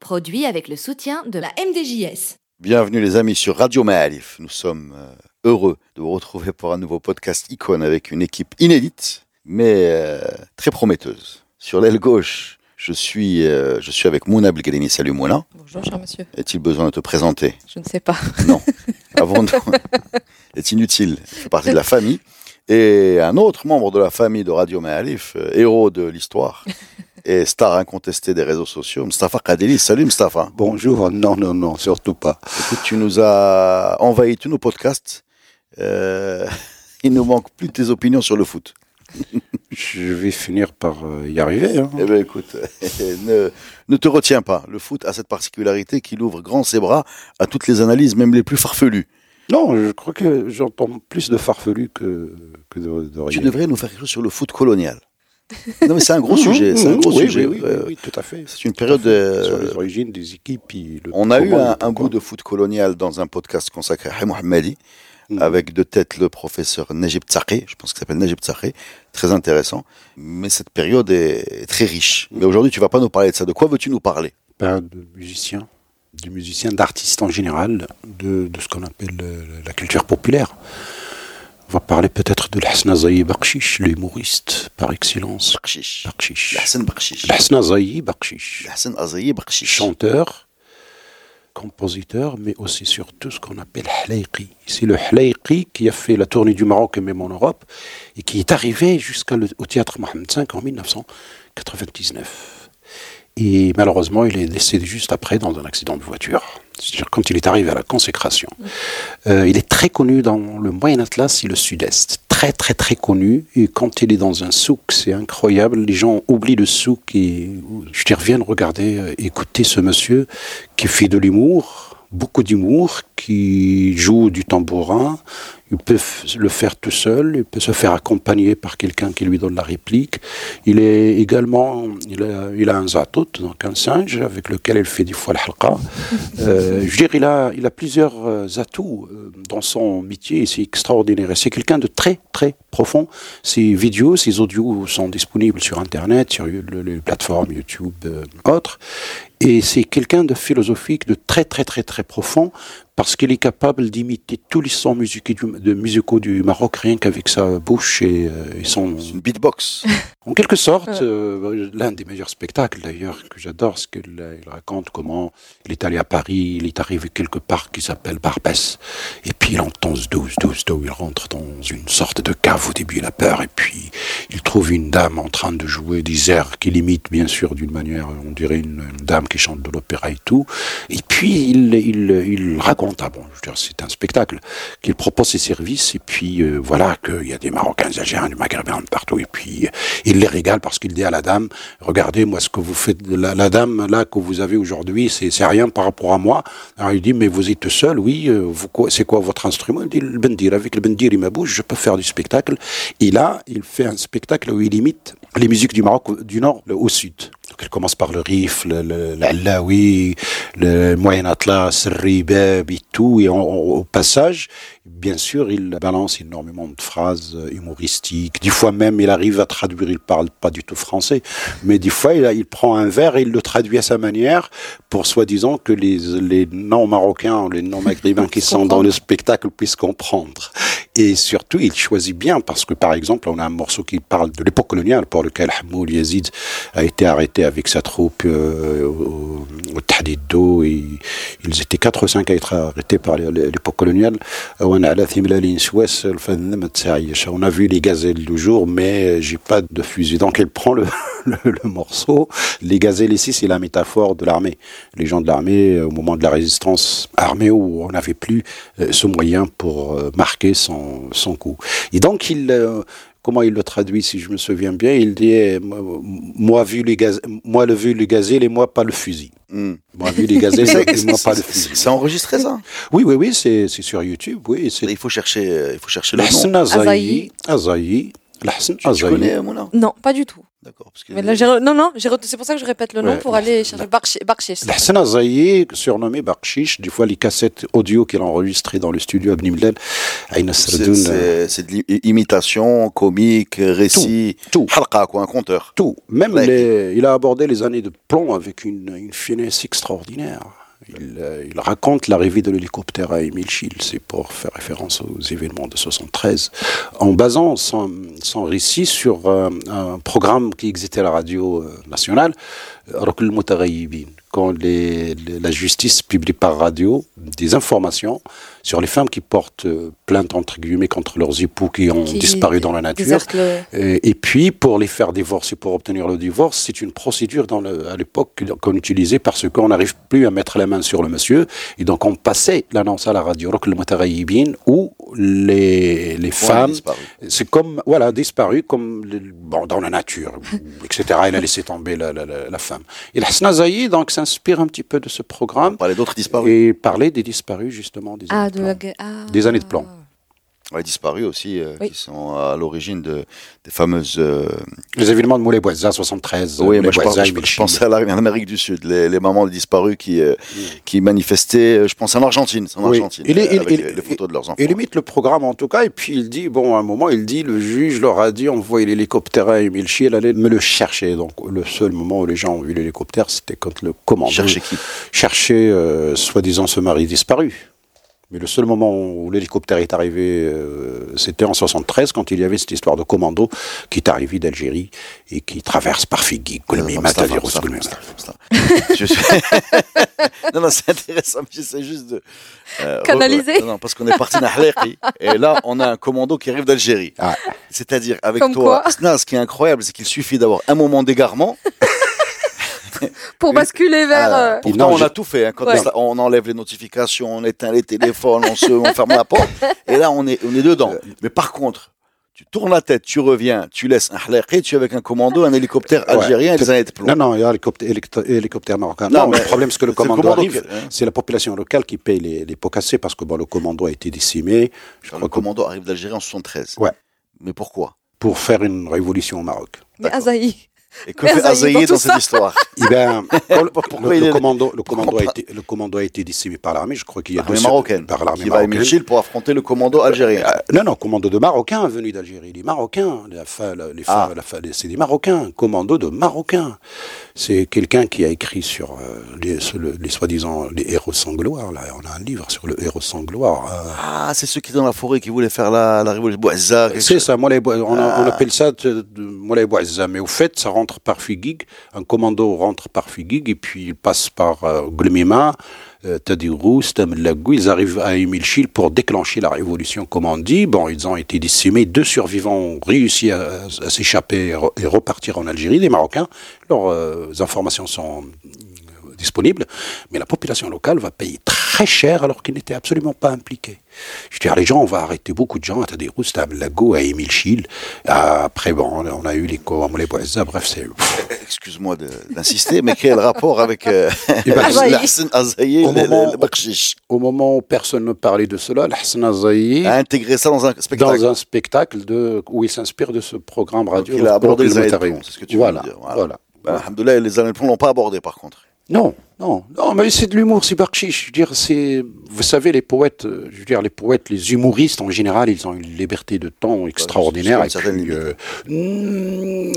Produit avec le soutien de la MDJS. Bienvenue les amis sur Radio Maalif. Nous sommes euh, heureux de vous retrouver pour un nouveau podcast Icône avec une équipe inédite, mais euh, très prometteuse. Sur l'aile gauche, je suis, euh, je suis avec Mouna Belgadeni. Salut Mouna. Bonjour, cher monsieur. Est-il besoin de te présenter? Je ne sais pas. Non. Avant de... est inutile. Tu fais partie de la famille. Et un autre membre de la famille de Radio Maalif, euh, héros de l'histoire et star incontesté des réseaux sociaux, Mustafa Kadeli. Salut Mustafa. Bonjour, non, non, non, surtout pas. Écoute, tu nous as envahi tous nos podcasts. Euh, il nous manque plus de tes opinions sur le foot. Je vais finir par euh, y arriver. Hein. Eh bien, écoute, ne, ne te retiens pas. Le foot a cette particularité qu'il ouvre grand ses bras à toutes les analyses, même les plus farfelues. Non, je crois que j'entends plus de farfelus que, que de, de Tu rien. devrais nous faire quelque chose sur le foot colonial. Non, mais c'est un gros sujet. C'est un Mhm, gros oui, sujet. Oui, oui, Euh, oui, tout à fait. C'est une période. Fait. Sur euh, les origines des équipes. le On a eu un, un goût de foot colonial dans un podcast consacré à Mohamedi, Mhm. avec de tête le professeur Najib Tsakhi, je pense qu'il s'appelle Najib Tsakhi, très intéressant. Mais cette période est très riche. Mais aujourd'hui, tu vas pas nous parler de ça. De quoi veux-tu nous parler? Ben, de musiciens, de musiciens, d'artistes en général, de, de ce qu'on appelle euh, la culture populaire. On va parler peut-être de l'Hasna Zayi Bakshish, l'humoriste par excellence. Bakshish. Bakshish. L'Hassan Bakshish. L'Hasna Zayi Bakshish. L'Hassan Azayi Bakshish. chanteur, compositeur, mais aussi surtout ce qu'on appelle Halaïqi. C'est le Halaïqi qui a fait la tournée du Maroc et même en Europe, et qui est arrivé jusqu'au théâtre Mohamed V en 1999. Et malheureusement, il est décédé juste après dans un accident de voiture. C'est-à-dire quand il est arrivé à la consécration. Euh, il est très connu dans le Moyen Atlas et le Sud-Est. Très, très, très connu. Et quand il est dans un souk, c'est incroyable. Les gens oublient le souk et je dis, reviennent regarder, euh, écouter ce monsieur qui fait de l'humour, beaucoup d'humour, qui joue du tambourin. Il peut le faire tout seul, il peut se faire accompagner par quelqu'un qui lui donne la réplique. Il est également, il a, un zatout, donc un singe avec lequel il fait des fois le halqa. Euh, je veux dire, il a, plusieurs euh, atouts euh, dans son métier c'est extraordinaire. C'est quelqu'un de très, très profond. Ses vidéos, ses audios sont disponibles sur Internet, sur le- les plateformes YouTube, autres. Et c'est quelqu'un de philosophique, de très, très, très, très profond parce qu'il est capable d'imiter tous les sons musique- du- de musicaux du Maroc rien qu'avec sa bouche et, euh, et son, une beatbox. en quelque sorte, euh, l'un des meilleurs spectacles d'ailleurs que j'adore, c'est qu'il euh, raconte comment il est allé à Paris, il est arrivé quelque part qui s'appelle Barbès, et puis il entend ce douze, douze, douze, il rentre dans une sorte de cave, au début il a peur, et puis il trouve une dame en train de jouer des airs qu'il imite bien sûr d'une manière, on dirait une, une dame qui chante de l'opéra et tout, et puis il, il, il raconte, ah c'est un spectacle, qu'il propose ses services, et puis euh, voilà qu'il y a des Marocains, des Algériens, des Maghrébins partout, et puis euh, il les régale parce qu'il dit à la dame, regardez, moi, ce que vous faites, la, la dame, là, que vous avez aujourd'hui, c'est rien par rapport à moi. Alors il dit, mais vous êtes seul, oui, euh, c'est quoi votre instrument? Il dit, le bendir. Avec le bendir et ma bouche, je peux faire du spectacle. Et là, il fait un spectacle où il imite les musiques du Maroc du nord au sud. Donc il commence par le Rif, le, le, l'Allaoui, le Moyen Atlas, le Ribeb et tout. Et au passage, Bien sûr, il balance énormément de phrases euh, humoristiques. Des fois même, il arrive à traduire, il parle pas du tout français, mais des fois, il, prend un verre et il le traduit à sa manière pour soi-disant que les, non-marocains, les non-maghrébins qui sont dans le spectacle puissent comprendre. Et surtout, il choisit bien parce que, par exemple, on a un morceau qui parle de l'époque coloniale pour lequel Hamoul Yazid a été arrêté avec sa troupe euh, au, au ils étaient 4 ou 5 à être arrêtés par l'époque coloniale. Euh, on a vu les gazelles du jour, mais j'ai pas de fusil. Donc elle prend le, morceau. Les gazelles ici, c'est la métaphore de l'armée. Les gens de l'armée, euh, au moment de la résistance armée, où on n'avait plus euh, ce moyen pour euh, marquer son, son coup. Et donc il, comment il le traduit, si je me souviens bien? Il dit eh, moi, vu les gaz... moi le vu le gazelle et moi pas le fusil. Hmm. Moi vu les gazelles et moi pas le fusil. c'est enregistré ça? Oui, oui, oui, c'est c'est sur YouTube. Oui, c'est Il faut chercher, euh, il faut chercher le nom. Azaï. Azaï. Tu, tu connais Mouna Non, pas du tout. D'accord. Parce que Mais là, j'ai re- non, non, re- c'est pour ça que je répète le nom Ouais. pour aller chercher Barchi- Barchish. Lahsen Azaï, surnommé Bakshish, des fois les cassettes audio qu'il a enregistrées dans le studio à Bnimlel, c'est euh, c'est de l'imitation, comique, récit, tout. halqa quoi, un conteur. tout. Même les- il a abordé les années de plomb avec une, une finesse extraordinaire. Il, euh, il raconte l'arrivée de l'hélicoptère à Émile Schill, c'est pour faire référence aux événements de 73, en basant son, récit sur euh, un programme qui existait à la radio euh, nationale, quand les- les- la justice publie par radio des informations sur les femmes qui portent euh, plainte entre guillemets contre leurs époux qui ont Qui disparu dans la nature. Et, et puis, pour les faire divorcer, pour obtenir le divorce, c'est une procédure dans le- à l'époque qu'on utilisait parce qu'on n'arrive plus à mettre la main sur le monsieur. Et donc, on passait l'annonce à la radio, où les, les femmes, disparu. c'est comme, voilà, disparu, comme bon, dans la nature, etc. Il a laissé tomber la, la, la, la femme. Et la Snazaï, donc, s'inspire un petit peu de ce programme parlait d'autres disparus. et parlait des disparus, justement, des Ah, années de ah. Des années de plomb. Ouais, disparus aussi, euh, Oui. qui sont à l'origine de, des fameuses. euh, Les événements de Moulay Boisa, 73. oui, moi je, pense- je- je pensais à la- en Amérique du Sud, les, les mamans de disparus qui, euh, qui manifestaient, je pense en Argentine, en Oui. Argentine, Il est- il- avec il- les, photos de leurs enfants. Il limite le programme en tout cas, et puis il dit, bon, à un moment, il dit, le juge leur a dit, envoyez l'hélicoptère à Émile Schill, allez me le chercher. Donc le seul moment où les gens ont vu l'hélicoptère, c'était quand le commandant Chercher qui? cherchait, euh, soi-disant, ce mari disparu. Mais le seul moment où l'hélicoptère est arrivé, euh, c'était en 73, quand il y avait cette histoire de commando qui est arrivé d'Algérie et qui traverse par Figui, Kolmi, Non, non, non, c'est intéressant, mais j'essaie juste de. euh, Canaliser. Non, non, parce qu'on est parti d'Ahlaqi, et là, on a un commando qui arrive d'Algérie. Ah. C'est-à-dire, avec Comme toi, ce qui est incroyable, c'est qu'il suffit d'avoir un moment d'égarement. Pour basculer vers. Ah, euh, pourtant, Non, on a tout fait. hein. Quand Ouais. on enlève les notifications, on éteint les téléphones, on, se, on ferme la porte. Et là, on est, on est dedans. Mais par contre, tu tournes la tête, tu reviens, tu laisses un halaqi, tu es avec un commando, un hélicoptère Ouais. algérien et années de plomb. Non, non, il y a l'hélicoptère, hélicoptère- hélicoptère marocain. Non, Non, mais le problème, c'est que le commando, commando arrive, qui- hein. c'est la population locale qui paye les, les pots cassés parce que bon, le commando a été décimé. Je Le que commando arrive d'Algérie en 73. Ouais. Mais pourquoi? Pour faire une révolution au Maroc. Mais Azaï. Et que fait Azaï, Azaï dans cette histoire? Eh ben, le, commando, le commando a été, le commando a été décimé par l'armée. Je crois qu'il y a deux- marocaine. par l'armée qui va marocaine. Pour affronter le commando algérien. Euh, non, non, commando de Marocains venus d'Algérie. Les Marocains, la fa- la- les fa- Ah. la fa- c'est des Marocains, commando de Marocains. C'est quelqu'un qui a écrit sur euh, les, les soi-disant les héros sans gloire. Là, on a un livre sur le héros sans gloire. euh, Ah, c'est ceux qui dans la forêt qui voulaient faire la, la révolution. C'est ça, Moulay Bou- on, a- on Ah. appelle ça Moulay Bouazza, mais au fait, ça rentre par Figuig, un commando rentre par Figuig, et puis il passe par euh, Glumima, euh, Tadirou, Stamlagou, ils arrivent à Émile Chil pour déclencher la révolution, comme on dit. Bon, ils ont été décimés, deux survivants ont réussi à, à s'échapper et, re- et repartir en Algérie, des Marocains. Leurs euh, informations sont euh, disponibles, mais la population locale va payer très cher alors qu'ils n'étaient absolument pas impliqués. Je veux dire, les gens, on va arrêter beaucoup de gens à Tadirou, Stamlagou, à Émile Chil. Après, bon, on a- on a eu les les Boisa, bref, c'est... Excuse-moi d'insister, mais quel rapport avec euh, Eh ben, Hassan Azaï, Au le, moment- le bakshish Au moment où personne ne parlait de cela, l'Hassan Azaï, a intégré ça dans un spectacle. dans un spectacle de, où il s'inspire de ce programme radio. Donc, il a abordé les c'est ce que tu voilà, veux dire, voilà. voilà. Ben, les de plomb l'ont pas abordé par contre. Non, non, non, mais c'est de l'humour, c'est Bakshish. Je veux dire, c'est, vous savez, les poètes, euh, je veux dire, les poètes, les humoristes en général, ils ont une liberté de ton extraordinaire. une et certaine puis, euh, mm,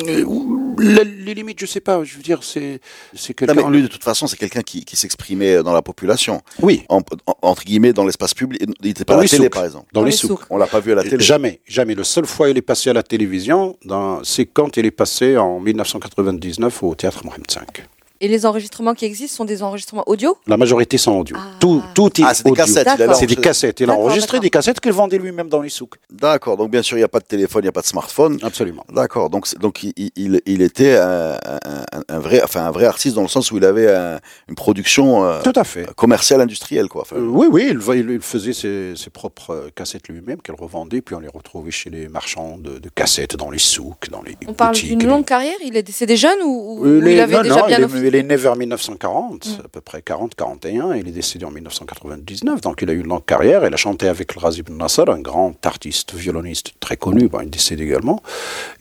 les, les limites, je sais pas. Je veux dire, c'est, c'est Non, quelqu'un. mais lui, de toute façon, c'est quelqu'un qui, qui s'exprimait dans la population, Oui, en- en- entre guillemets, dans l'espace public. Il n'était pas à Dans la les télé, souks. par exemple. dans, Dans les les souks. souks. On l'a pas vu à la télé. Jamais, jamais. Le seul fois où il est passé à la télévision, dans- c'est quand il est passé en 1999 au théâtre Mohamed V. Et les enregistrements qui existent sont des enregistrements audio? La majorité sont audio. Ah. Tout, tout est Ah, c'est des audio. cassettes. il a D'accord. C'est des enregistré. cassettes. Il a D'accord, enregistré des cassettes qu'il vendait lui-même dans les souks. D'accord, donc bien sûr, il n'y a pas de téléphone, il n'y a pas de smartphone. Absolument. D'accord, donc, donc il, il, il était un, un, un vrai, enfin, un vrai artiste dans le sens où il avait un- une production euh, Tout à fait. commerciale, industrielle. Quoi. Enfin, Euh, oui, oui, il, va- il- il faisait ses, ses propres euh, cassettes lui-même qu'il revendait, puis on les retrouvait chez les marchands de, de cassettes, dans les souks, dans les On parle d'une les- longue carrière? Il est décédé jeune ou, ou il avait non, déjà non, bien il, est, né vers 1940, Mm. à peu près 40-41, il est décédé en 1999, donc il a eu une longue carrière. Il a chanté avec Razib Nasser, un grand artiste violoniste très connu, il est décédé également.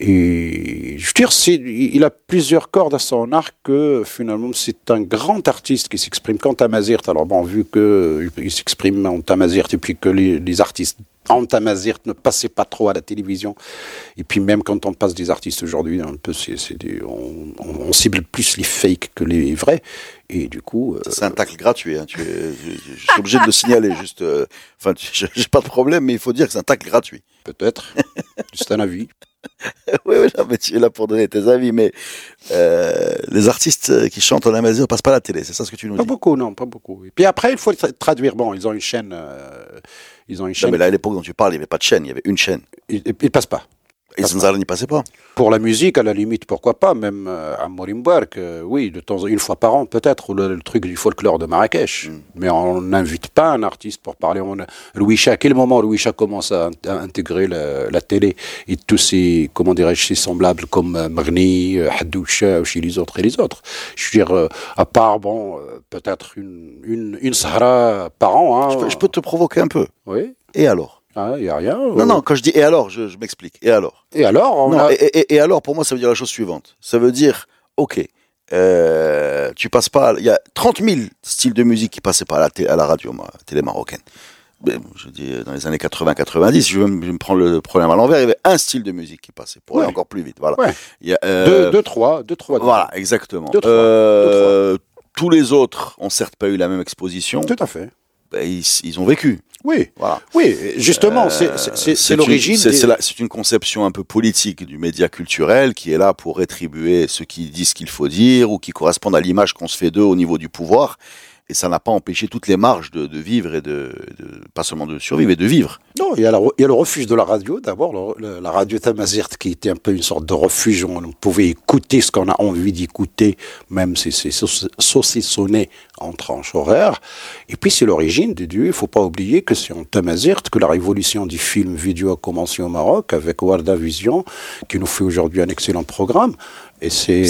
Et je veux dire, il a plusieurs cordes à son arc que finalement c'est un grand artiste qui s'exprime qu'en tamazirt. Alors bon, vu qu'il il s'exprime en tamazirt et puis que les artistes en tamazirt ne passaient pas trop à la télévision, et puis même quand on passe des artistes aujourd'hui, un peu, c'est, on, on- cible plus les fakes que les vrais, et du coup, euh, C'est un tacle gratuit. Hein. Tu es- je, suis obligé de le signaler. Juste, euh, enfin, j'ai pas de problème, mais il faut dire que c'est un tacle gratuit. peut-être, c'est un avis. oui, oui, non, mais tu es là pour donner tes avis, mais euh, les artistes qui chantent en amazigh passent pas à la télé. C'est ça ce que tu nous Pas dis. beaucoup, non, pas beaucoup. Et puis après, il faut tra- traduire. Bon, ils ont une chaîne, ils ont une Non, mais là, à l'époque dont tu parles, il n'y avait pas de chaîne, il y avait une chaîne. Ils, ils passent pas. Et n'y passait pas. Pour la musique, à la limite, pourquoi pas, même euh, à Morimbark, euh, oui, de temps en une fois par an peut-être, ou le, le truc du folklore de Marrakech. Mm. Mais on n'invite pas un artiste pour parler. On Louis à quel moment Louis Cha commence à, à intégrer la, la télé? Et tous ses, comment dirais-je, ses semblables comme euh, Marni, Haddoucha, ou chez les autres et les autres. Je veux dire, à part, bon, peut-être une, une, une Sahara par an. Hein, Je, peux, je peux te provoquer un peu. Oui, Et alors? Il n'y a rien. Non, euh. non, quand je dis et alors, je, je m'explique. Et alors Et alors, on Non, a- et, et- et alors, pour moi, ça veut dire la chose suivante. Ça veut dire, ok, euh, tu passes pas. Il y a 30 000 styles de musique qui passaient pas à la, à la radio, moi, télé marocaine. Je dis dans les années 80-90, je, vais me- prends le problème à l'envers. Il y avait un style de musique qui passait pour aller encore plus vite. Voilà. Ouais. Il y a, euh, deux, deux, trois, deux, trois. Voilà, exactement. Deux, trois. Euh, Tous les autres ont certes pas eu la même exposition. Tout à fait. Ben, ils, ils ont vécu. Oui, Voilà. oui, justement, c'est- Euh, c'est l'origine. C'est des- une conception un peu politique du média culturel qui est là pour rétribuer ceux qui disent ce qu'il faut dire ou qui correspondent à l'image qu'on se fait d'eux au niveau du pouvoir. Et ça n'a pas empêché toutes les marges de, de vivre et de, de- pas seulement de survivre et de vivre. Non, il y, a la- il y a le refuge de la radio, d'abord, la radio Tamazirt, qui était un peu une sorte de refuge où on pouvait écouter ce qu'on a envie d'écouter, même si c'est sauc- saucissonné en tranche horaire. Et puis, c'est l'origine des dieux. Il faut pas oublier que c'est en Tamazirt que la révolution du film vidéo a commencé au Maroc, avec Warda Vision, qui nous fait aujourd'hui un excellent programme. Et c'est...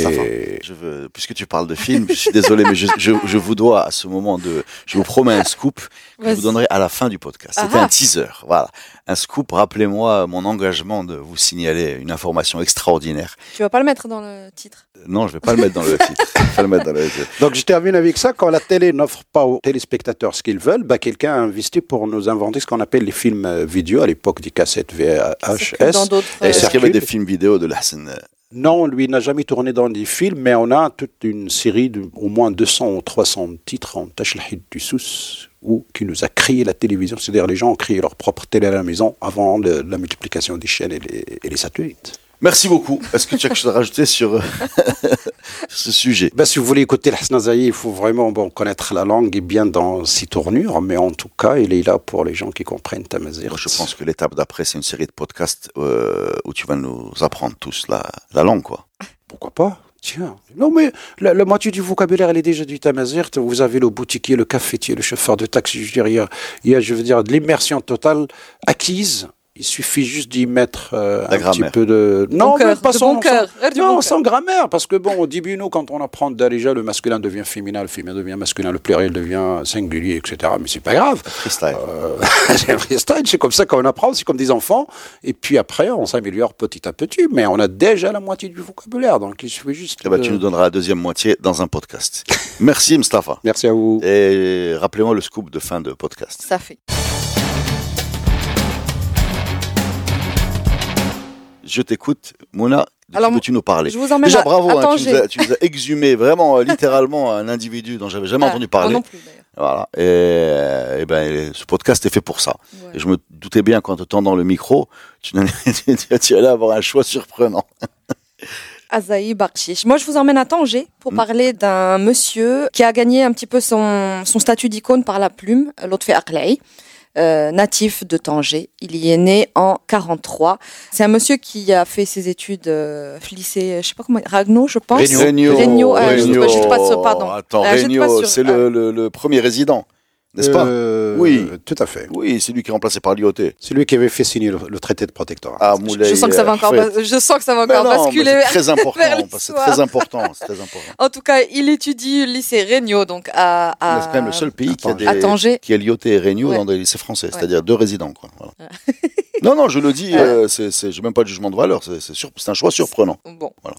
je veux, puisque tu parles de film, je suis désolé, mais je, je, je vous dois à ce moment de, je vous promets un scoop que je vous donnerai à la fin du podcast. C'était Ah ah. un teaser, voilà, un scoop. Rappelez-moi mon engagement de vous signaler une information extraordinaire. Tu vas pas le mettre dans le titre. Non, je vais pas le mettre dans le titre. Je vais pas le mettre dans le titre. Donc je termine avec ça. Quand la télé n'offre pas aux téléspectateurs ce qu'ils veulent, bah, quelqu'un a investi pour nous inventer ce qu'on appelle les films euh, vidéo à l'époque des cassettes VHS. d'autres. Et Est-ce ça qu'il y avait des films vidéo de Lassen Non, lui n'a jamais tourné dans des films, mais on a toute une série de au moins 200 ou 300 titres en Tashlahid du Sous, ou qui nous a créé la télévision. C'est-à-dire les gens ont créé leur propre télé à la maison avant le- la multiplication des chaînes et les, et les satellites. Merci beaucoup. Est-ce que tu as quelque chose à rajouter sur euh, ce sujet? Ben, si vous voulez écouter le Zaï, il faut vraiment bon, connaître la langue et bien dans ses tournures, mais en tout cas, il est là pour les gens qui comprennent Tamazirt. Moi, Je pense que l'étape d'après, c'est une série de podcasts euh, où tu vas nous apprendre tous la, la langue, quoi. Pourquoi pas? Tiens. Non, mais la, la moitié du vocabulaire, elle est déjà du Tamazirt. Vous avez le boutiquier, le cafetier, le chauffeur de taxi. Je veux dire, il y a, il y a, je veux dire, de l'immersion totale acquise. Il suffit juste d'y mettre euh, un petit peu de... Bon cœur, pas de sans- bon cœur. sans- du Non, bon sans grammaire, parce que bon, au début, nous, quand on apprend déjà, le masculin devient féminin, le féminin devient masculin, le pluriel devient singulier, etc. Mais c'est pas grave. Freestyle. Euh, c'est un freestyle, c'est comme ça qu'on apprend, c'est comme des enfants. Et puis après, on s'améliore petit à petit, mais on a déjà la moitié du vocabulaire, donc il suffit juste. De- tu nous donneras la deuxième moitié dans un podcast. Merci, Mustafa. Merci à vous. Et rappelez-moi le scoop de fin de podcast. Ça fait. Je t'écoute, Mouna. De Alors, qui veux-tu nous parler Je vous emmène Déjà, à, bravo, hein, tu, nous as, tu nous as exhumé vraiment, euh, littéralement, un individu dont j'avais jamais Ah, entendu parler. non plus, d'ailleurs. Voilà. Et, eh ben, ce podcast est fait pour ça. Ouais. Et je me doutais bien qu'en te tendant le micro, tu, tu, tu allais avoir un choix surprenant. Azaï Bakshish. Moi, je vous emmène à Tanger pour Mm. parler d'un monsieur qui a gagné un petit peu son, son statut d'icône par la plume, Lotfi Aklai, euh, natif de Tanger. Il y est né en 43. C'est un monsieur qui a fait ses études euh, lycée, je sais pas comment, Ragno, je pense. Regno. Regno, euh, je sais pas- pas pardon. Attends, Euh, je suis pas Regno, sûre. c'est le, n'est-ce pas Euh, Oui. Tout à fait. Oui, c'est lui qui est remplacé par l'IOT. C'est lui qui avait fait signer le, le traité de protectorat. Ah, Je, Moulay. je sens que ça va encore, Ahmed. bas- je sens que ça va encore non, basculer. c'est très important. C'est très important. C'est très important. En tout cas, il étudie le lycée Regno, donc à, à, C'est quand même le seul pays qui a, à des, à Tanger. qui a l'IOT et Regno Ouais. dans des lycées français, Ouais. c'est-à-dire deux résidents. Quoi. Voilà. non, non, je le dis, euh, c'est, j'ai même pas de jugement de valeur, c'est, un choix surprenant. Bon. Voilà.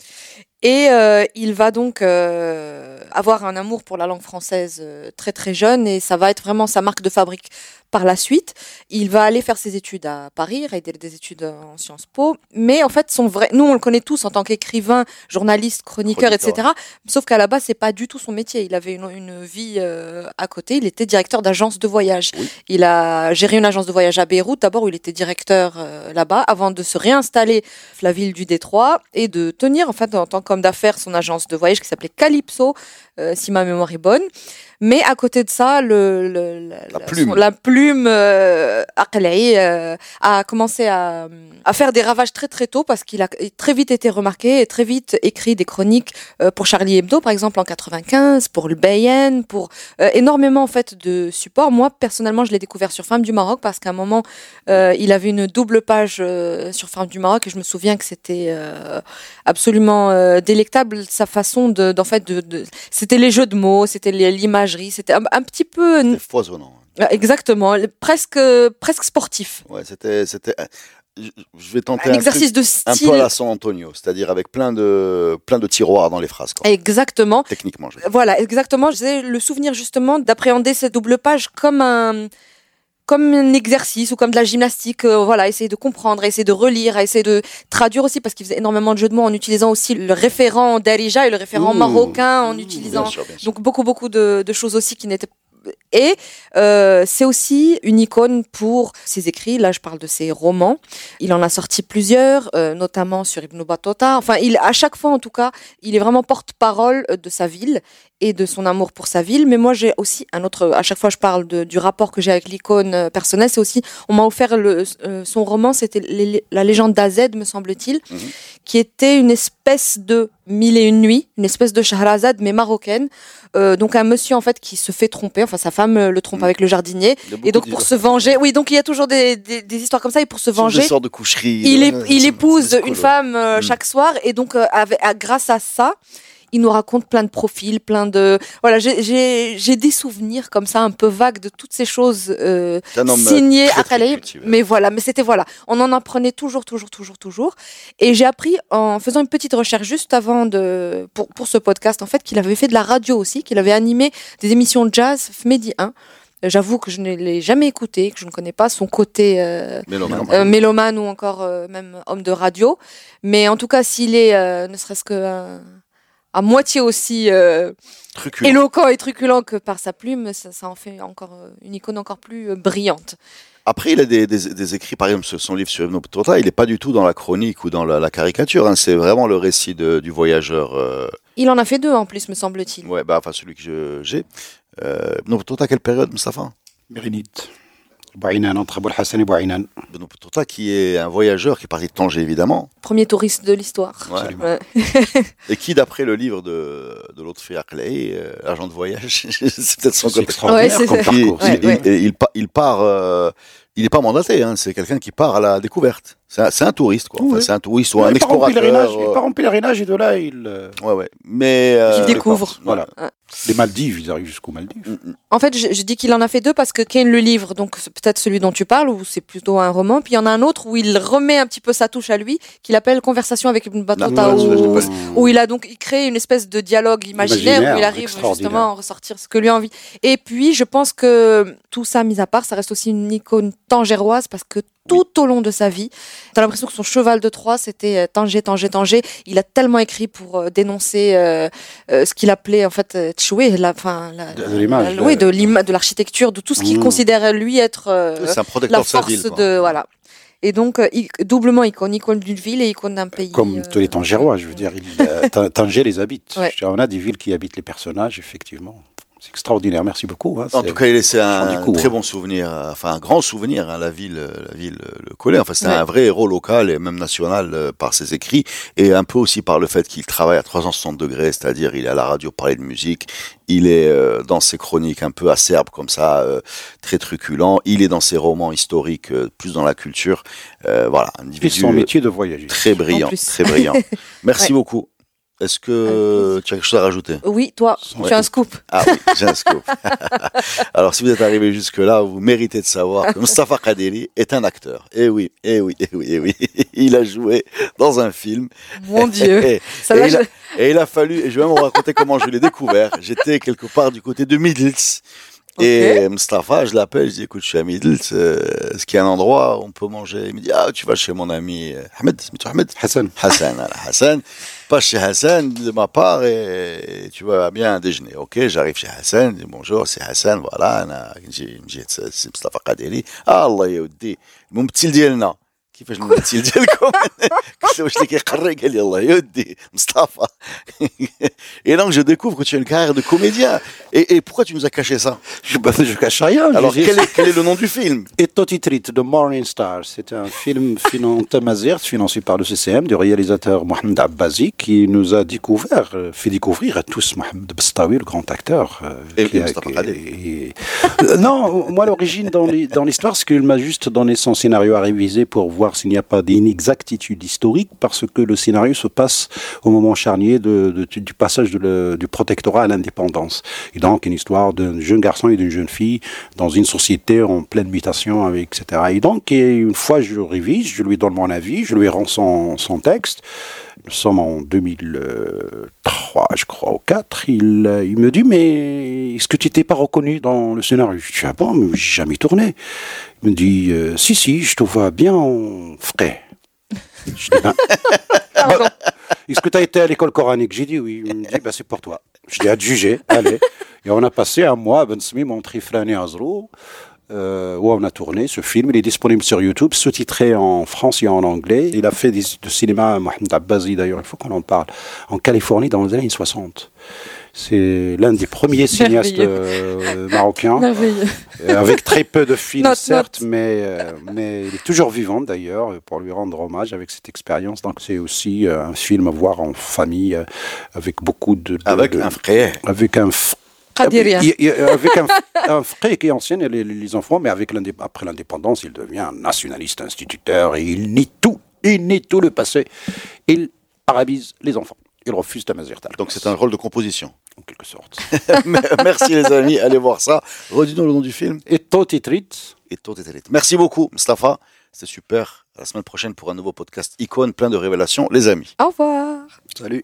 Et euh, il va donc euh, avoir un amour pour la langue française euh, très très jeune et ça va être vraiment sa marque de fabrique par la suite. Il va aller faire ses études à Paris, a des études en Sciences Po, mais en fait son vrai, nous on le connaît tous en tant qu'écrivain, journaliste, chroniqueur, etc. Sauf qu'à la base c'est pas du tout son métier. Il avait une, une vie à côté. Il était directeur d'agence de voyage. Oui. Il a géré une agence de voyage à Beyrouth d'abord où il était directeur là-bas avant de se réinstaller la ville du Détroit et de tenir en fait en tant qu'homme d'affaires son agence de voyage qui s'appelait Calypso, euh, si ma mémoire est bonne. Mais à côté de ça, le, le- La plume. son- la plume euh, euh, a commencé à, à faire des ravages très très tôt parce qu'il a très vite été remarqué et très vite écrit des chroniques pour Charlie Hebdo par exemple en 95, pour le Bayen, pour énormément en fait de supports. Moi personnellement, je l'ai découvert sur Femmes du Maroc parce qu'à un moment il avait une double page sur Femmes du Maroc et je me souviens que c'était absolument euh, délectable sa façon de d'en fait de, de- c'était les jeux de mots, c'était les- l'imagerie, c'était un, un petit peu foisonnant. euh, exactement, presque presque sportif. Ouais, c'était, c'était, euh, je vais tenter Un un, exercice de truc un style. peu à la San Antonio, c'est-à-dire avec plein de, plein de tiroirs dans les phrases, quoi. Exactement. Techniquement, je. Voilà, exactement. J'ai le souvenir justement d'appréhender cette double page comme un comme un exercice ou comme de la gymnastique, euh, voilà, essayer de comprendre, essayer de relire, essayer de traduire aussi parce qu'il faisait énormément de jeux de mots en utilisant aussi le référent d'Arija et le référent Ouh. marocain en Bien utilisant sûr, bien sûr. donc beaucoup beaucoup de, de choses aussi qui n'étaient et euh, c'est aussi une icône pour ses écrits. Là, je parle de ses romans. Il en a sorti plusieurs, euh, notamment sur Ibn Battuta. Enfin, il, à chaque fois, en tout cas, il est vraiment porte-parole euh, de sa ville et de son amour pour sa ville. Mais moi, j'ai aussi un autre. À chaque fois, je parle de- du rapport que j'ai avec l'icône personnelle. C'est aussi, on m'a offert le, euh, son roman. C'était la légende d'Azed, me semble-t-il, Mhm. qui était une espèce de mille et une nuits, une espèce de Shahrazad mais marocaine. Donc un monsieur en fait qui se fait tromper, enfin sa femme euh, le trompe Mhm. avec le jardinier. Et donc pour se venger, oui, donc il y a toujours des, des, des histoires comme ça. Et pour se venger, de coucheries. il, il épouse une femme euh, Mm. chaque soir. Et donc euh, avec- à- grâce à ça, il nous raconte plein de profils, plein de voilà. j'ai- des souvenirs comme ça un peu vagues de toutes ces choses euh, euh, signées très, à Calais. Mais voilà, mais c'était voilà, on en apprenait toujours, toujours, toujours, toujours. Et j'ai appris en faisant une petite recherche juste avant de pour pour ce podcast en fait qu'il avait fait de la radio aussi, qu'il avait animé des émissions de jazz Medi 1. Euh, J'avoue que je ne l'ai jamais écouté, que je ne connais pas son côté euh, Mélomane. euh, mélomane ou encore euh, même homme de radio. Mais en tout cas, s'il est euh, ne serait-ce que euh, à moitié aussi euh, Truculent. éloquent et truculent que par sa plume, ça, ça en fait encore euh, une icône encore plus euh, brillante. Après, il a des, des, des écrits, par exemple, sur son livre sur Ibn Battuta, il n'est pas du tout dans la chronique ou dans la, la caricature. hein. C'est vraiment le récit de- du voyageur. euh, Il en a fait deux en plus, me semble-t-il. ouais, bah, enfin, celui que j'ai. Euh, Ibn Battuta, quelle période, Mustafa Mérinite. Bouainan, entre Abou Hassan et Bouainan. Ibn Battuta, qui est un voyageur qui est parti de Tanger, évidemment, Premier touriste de l'histoire. Ouais. Absolument. Ouais. et qui, d'après le livre de, de l'autre fait Aklei, euh, agent de voyage, c'est peut-être son côté. extraordinaire Ouais, comme parcours. il- Ouais, il- il pa- il part, euh, il n'est pas mandaté, hein, c'est quelqu'un qui part à la découverte. C'est un, touriste, quoi. Enfin, c'est un touriste ou un il part en explorateur. pèlerinage, il euh, part en pèlerinage et de là, il. euh, Ouais, ouais. Mais. euh, Qu'il découvre. Voilà. Ouais. Les Maldives, ils arrivent jusqu'aux Maldives. mm, mm. En fait, je, je dis qu'il en a fait deux parce que Kane le livre, donc peut-être celui dont tu parles, ou c'est plutôt un roman. Puis il y en a un autre où il remet un petit peu sa touche à lui, qu'il appelle Conversation avec Ibn Battuta, Non, où, où il a donc il crée une espèce de dialogue imaginaire, Imaginaire, où il arrive justement à ressortir ce que lui a envie. Et puis, je pense que tout ça mis à part, ça reste aussi une icône tangéroise parce que tout au long de sa vie, t'as l'impression que son cheval de Troie, c'était euh, Tanger, Tanger, Tanger. Il a tellement écrit pour euh, dénoncer euh, euh, ce qu'il appelait en fait tchoué, la, la, De- de l'image, la- oui, de- de l'ima- de l'architecture, de tout ce qu'il Mmh. considère lui être euh, C'est un la force ville. quoi. de voilà. Et donc, doublement icône, icône d'une ville et icône d'un pays. Comme tous les Tangérois, je veux dire, il, Tan- Tanger les habite. Ouais. Dire, On a des villes qui habitent les personnages, effectivement. C'est extraordinaire, merci beaucoup. hein, En c'est- tout cas, il a laissé un coup, très hein. bon souvenir, euh, enfin un grand souvenir. hein, la ville, euh, la ville euh, le collait. Enfin, c'était Ouais. un vrai héros local et même national euh, par ses écrits et un peu aussi par le fait qu'il travaille à 360 degrés, c'est-à-dire il est à la radio parler de musique, il est euh, dans ses chroniques un peu acerbes comme ça, euh, très truculent. Il est dans ses romans historiques, euh, plus dans la culture. Euh, voilà, un C'est individu son métier de voyager. très brillant, très brillant. Merci Ouais. beaucoup. Est-ce que tu as quelque chose à rajouter? Oui, toi, Ouais. tu as un scoop. Ah oui, j'ai un scoop. Alors, si vous êtes arrivé jusque-là, vous méritez de savoir que Mustafa Kaderi est un acteur. Eh oui, eh oui, eh oui, eh oui. Il a joué dans un film. Mon Dieu. Et, Ça et va, il a, je- et il a fallu, et je vais même vous raconter comment je l'ai découvert. J'étais quelque part du côté de et euh, Mustafa, je l'appelle, je dis écoute, je suis à Midl, euh, est-ce qu'il y a un endroit où on peut manger? Il me dit ah, tu vas chez mon ami euh, Ahmed, Ahmed Hassan. Hassan, Hassan. pas chez Hassan de ma part et tu vas bien déjeuner. Ok, j'arrive chez Hassan, je dis bonjour, c'est Hassan, voilà, c'est Mustafa Kaderi. Ah, Allah yaoudi, mon petit dîner. كيفاش الممثل ديالكم قلت له واش اللي كيقري قال لي الله يودي مصطفى et donc je découvre que tu as une carrière de comédien et, et pourquoi tu nous as caché ça Je, bah, je cache rien. alors je dis- quel est, quel est le nom du film Et Totitrit de Morning Star, c'est un film financé Mazert, financé par le CCM, du réalisateur Mohamed Abbazi, qui nous a découvert, euh, fait découvrir à tous Mohamed Bastawi, le grand acteur. euh, Et- qui et a- Mustafa qui- Kadri. et- Euh, non, moi l'origine dans l'hi- dans l'histoire, c'est qu'il m'a juste donné son scénario à réviser pour voir s'il n'y a pas d'inexactitude historique, parce que le scénario se passe au moment charnier du passage du protectorat à l'indépendance. Et donc une histoire d'un jeune garçon et d'une jeune fille dans une société en pleine mutation, etc. Et donc, une fois je révise, je lui donne mon avis, je lui rends son, texte. Nous sommes en 2003, je crois, ou 4. Il, me dit, mais est-ce que tu n'étais pas reconnu dans le scénario? Je dis, ah bon, mais j'ai jamais tourné. Il me dit, euh, si, si, je te vois bien en frais. Je dis, ben, Pardon. est-ce que tu as été à l'école coranique? J'ai dit oui. Il me dit, bah, c'est pour toi. Je dis, juger, allez. Et on a passé un mois à Ben Smi, mon Triflani Azrou, euh, où on a tourné ce film. Il est disponible sur YouTube, sous-titré en français et en anglais. Il a fait des, du cinéma, Mohamed Abbazi d'ailleurs, il faut qu'on en parle, en Californie dans les années 60. C'est l'un des premiers cinéastes euh, marocains. Euh, avec très peu de films, certes, mais, euh, mais il est toujours vivant d'ailleurs, pour lui rendre hommage avec cette expérience. Donc c'est aussi euh, un film à voir en famille, avec beaucoup de... de- avec de- un frère Avec un... f- Qadiria. Il- il- avec un, un frère qui est ancien, les, les enfants, mais avec après l'indépendance, il devient un nationaliste instituteur et il nie tout, il nie tout le passé. Il arabise les enfants. Il refuse ta mazertal. donc c'est un rôle de composition En quelque sorte. merci les amis allez voir ça redis-nous le nom du film Et Totitrit, et tout est élite. Merci beaucoup, Mustafa. C'était super. À la semaine prochaine pour un nouveau podcast Icône, plein de révélations, les amis. Au revoir. Salut.